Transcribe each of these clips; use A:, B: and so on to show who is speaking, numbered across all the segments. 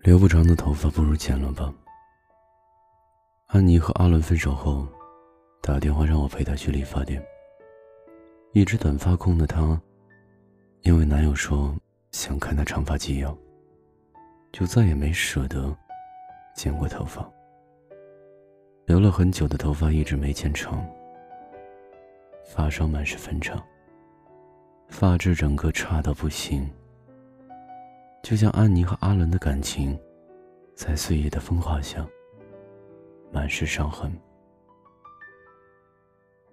A: 留不长的头发不如剪了吧。安妮和阿伦分手后，打电话让我陪她去理发店。一直短发控的她，因为男友说想看她长发及腰，就再也没舍得剪过头发。留了很久的头发一直没剪长，发梢满是分叉，发质整个差到不行。就像安妮和阿伦的感情，在岁月的风化下，满是伤痕。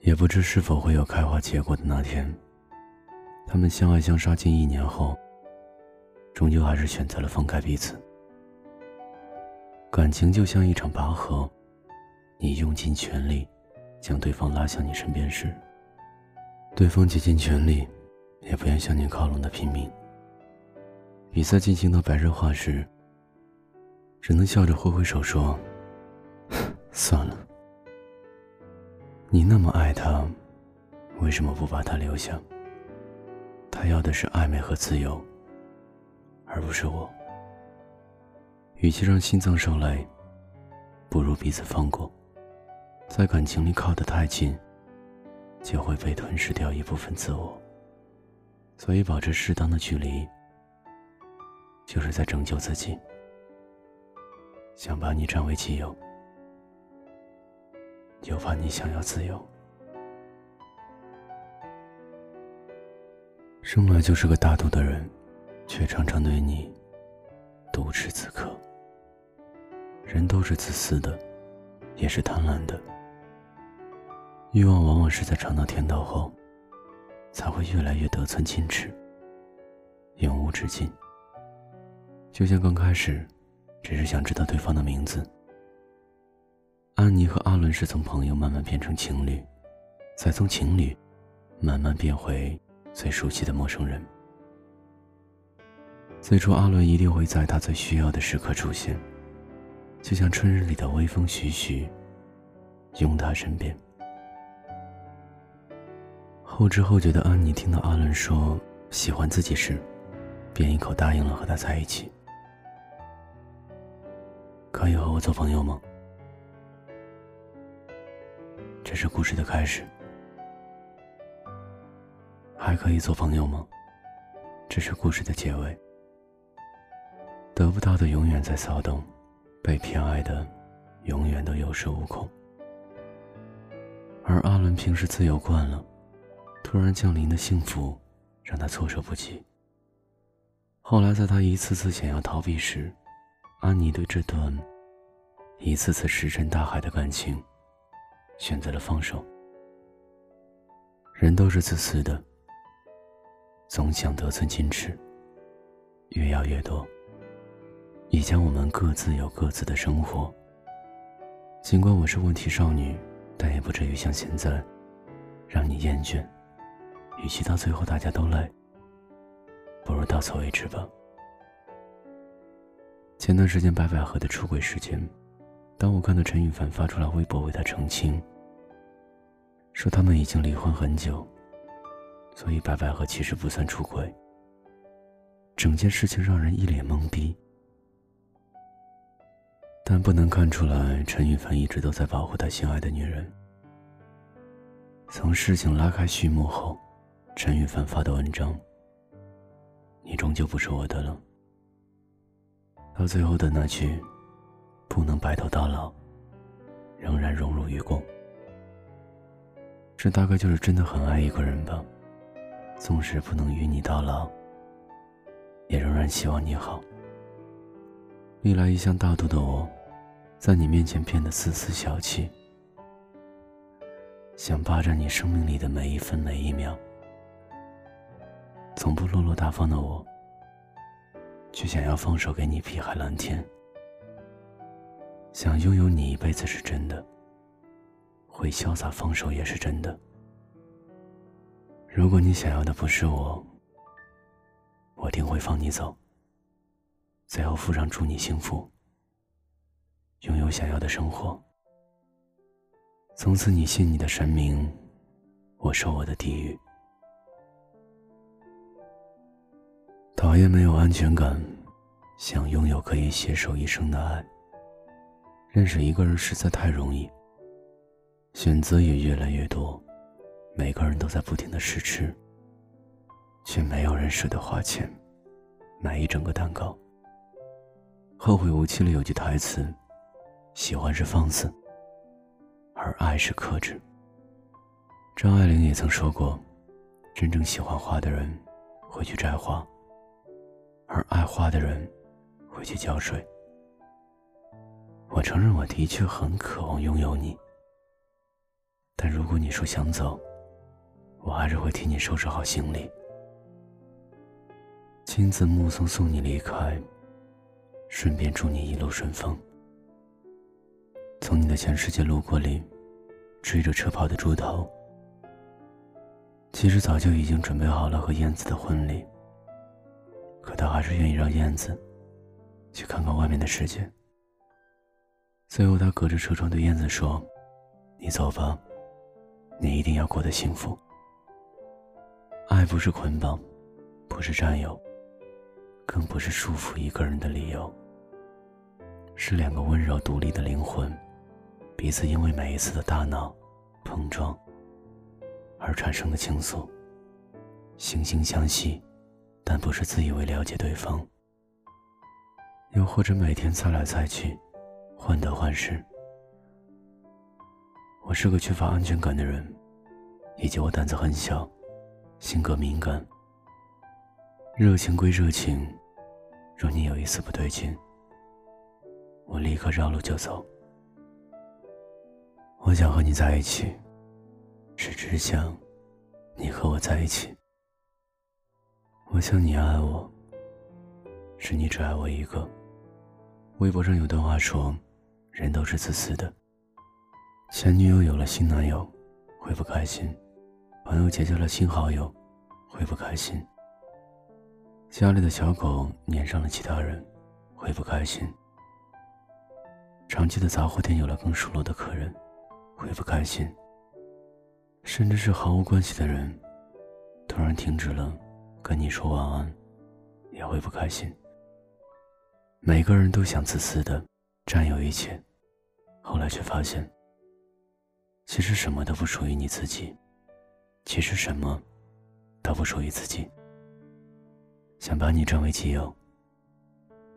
A: 也不知是否会有开花结果的那天。他们相爱相杀近一年后，终究还是选择了放开彼此。感情就像一场拔河，你用尽全力将对方拉向你身边时，对方竭尽全力也不愿向你靠拢的拼命。比赛进行到白热化时，只能笑着挥挥手说：“算了。”你那么爱他，为什么不把他留下？他要的是暧昧和自由，而不是我。与其让心脏受累，不如彼此放过。在感情里靠得太近，就会被吞噬掉一部分自我。所以保持适当的距离。就是在拯救自己，想把你占为己有，又怕你想要自由。生来就是个大度的人，却常常对你毒吃此刻。人都是自私的，也是贪婪的。欲望往往是在尝到甜头后，才会越来越得寸进尺，永无止境。就像刚开始，只是想知道对方的名字。安妮和阿伦是从朋友慢慢变成情侣，再从情侣慢慢变回最熟悉的陌生人。最初，阿伦一定会在他最需要的时刻出现，就像春日里的微风徐徐，拥他身边。后知后觉的安妮听到阿伦说喜欢自己时，便一口答应了和他在一起。可以和我做朋友吗？这是故事的开始。还可以做朋友吗？这是故事的结尾。得不到的永远在骚动，被偏爱的永远都有恃无恐。而阿伦平时自由惯了，突然降临的幸福让他措手不及。后来，在他一次次想要逃避时，安妮对这段一次次石沉大海的感情，选择了放手。人都是自私的，总想得寸进尺，越要越多，以前我们各自有各自的生活。尽管我是问题少女，但也不至于像现在，让你厌倦。与其到最后大家都累，不如到此为止吧。前段时间白百合的出轨事件，当我看到陈羽凡发出来微博为他澄清，说他们已经离婚很久，所以白百合其实不算出轨。整件事情让人一脸懵逼，但不能看出来陈羽凡一直都在保护他心爱的女人。从事情拉开序幕后，陈羽凡发的文章，你终究不是我的了。到最后的那句“不能白头到老”，仍然荣辱与共。这大概就是真的很爱一个人吧。纵使不能与你到老，也仍然希望你好。历来一向大度的我，在你面前变得丝丝小气，想霸占你生命里的每一分每一秒。从不落落大方的我。却想要放手给你碧海蓝天，想拥有你一辈子是真的，会潇洒放手也是真的。如果你想要的不是我，我定会放你走，最后附上祝你幸福，拥有想要的生活。从此你信你的神明，我受我的地狱。讨厌没有安全感，想拥有可以携手一生的爱。认识一个人实在太容易，选择也越来越多，每个人都在不停的试吃，却没有人舍得花钱买一整个蛋糕。《后会无期》里有句台词：“喜欢是放肆，而爱是克制。”张爱玲也曾说过：“真正喜欢花的人会去摘花，而爱花的人会去浇水。”我承认，我的确很渴望拥有你。但如果你说想走，我还是会替你收拾好行李，亲自目送送你离开，顺便祝你一路顺风。从你的全世界路过里，追着车跑的猪头，其实早就已经准备好了和燕子的婚礼。可他还是愿意让燕子去看看外面的世界。最后，他隔着车窗对燕子说：“你走吧，你一定要过得幸福。爱不是捆绑，不是占有，更不是束缚一个人的理由。是两个温柔独立的灵魂，彼此因为每一次的大脑碰撞而产生的情愫，惺惺相惜，但不是自以为了解对方，又或者每天猜来猜去。”患得患失。我是个缺乏安全感的人，以及我胆子很小，性格敏感。热情归热情，若你有一丝不对劲，我立刻绕路就走。我想和你在一起，是只想你和我在一起。我想你爱我，是你只爱我一个。微博上有段话说。人都是自私的。前女友有了新男友，会不开心；朋友结交了新好友，会不开心；家里的小狗粘上了其他人，会不开心；长期的杂货店有了更熟络的客人，会不开心；甚至是毫无关系的人，突然停止了跟你说晚安，也会不开心。每个人都想自私的占有一切。后来却发现，其实什么都不属于你自己，其实什么都不属于自己。想把你占为己有，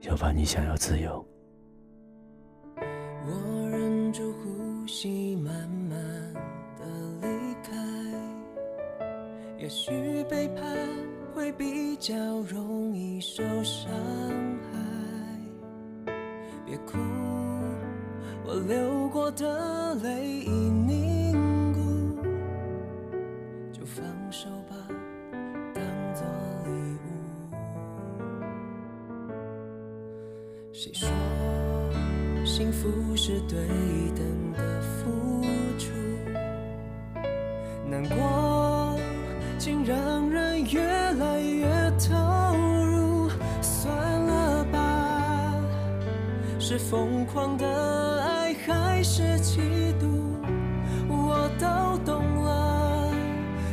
A: 又怕你想要自由。
B: 我忍住呼吸，慢慢的离开。也许背叛会比较容易受伤害，别哭。我流过的泪已凝固，就放手吧，当作礼物。谁说幸福是对等的付出？难过是疯狂的爱。还是嫉妒，我都懂了。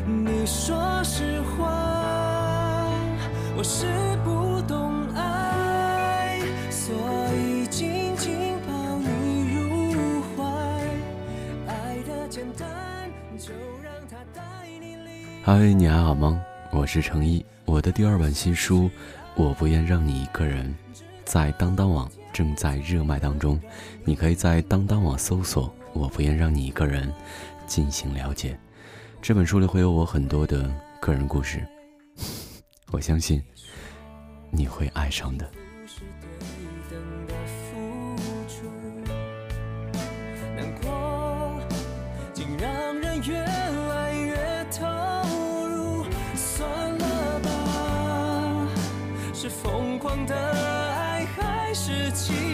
B: 你说实话，我是不懂爱，所以紧紧抱你入怀。爱的简单，就让它带你离。
A: 嗨，你还好吗？我是程一，我的第二本新书《我不愿让你一个人》在当当网。正在热卖当中，你可以在当当网搜索“我不愿让你一个人”进行了解。这本书里会有我很多的个人故事，我相信你会爱上的。
B: 情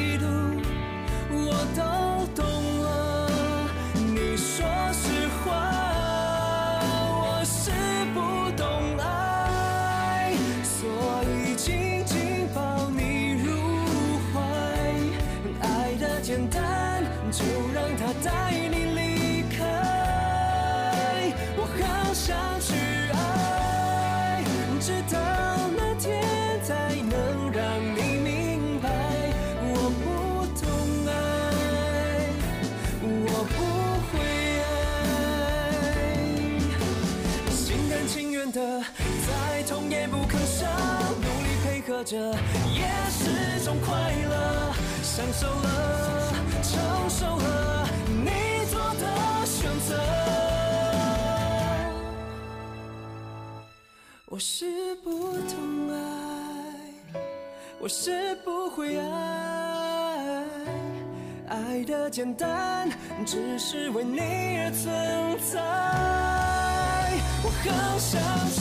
B: 可这也是种快乐，享受了，承受了你做的选择。我是不懂爱，我是不会爱，爱的简单，只是为你而存在。我好想去，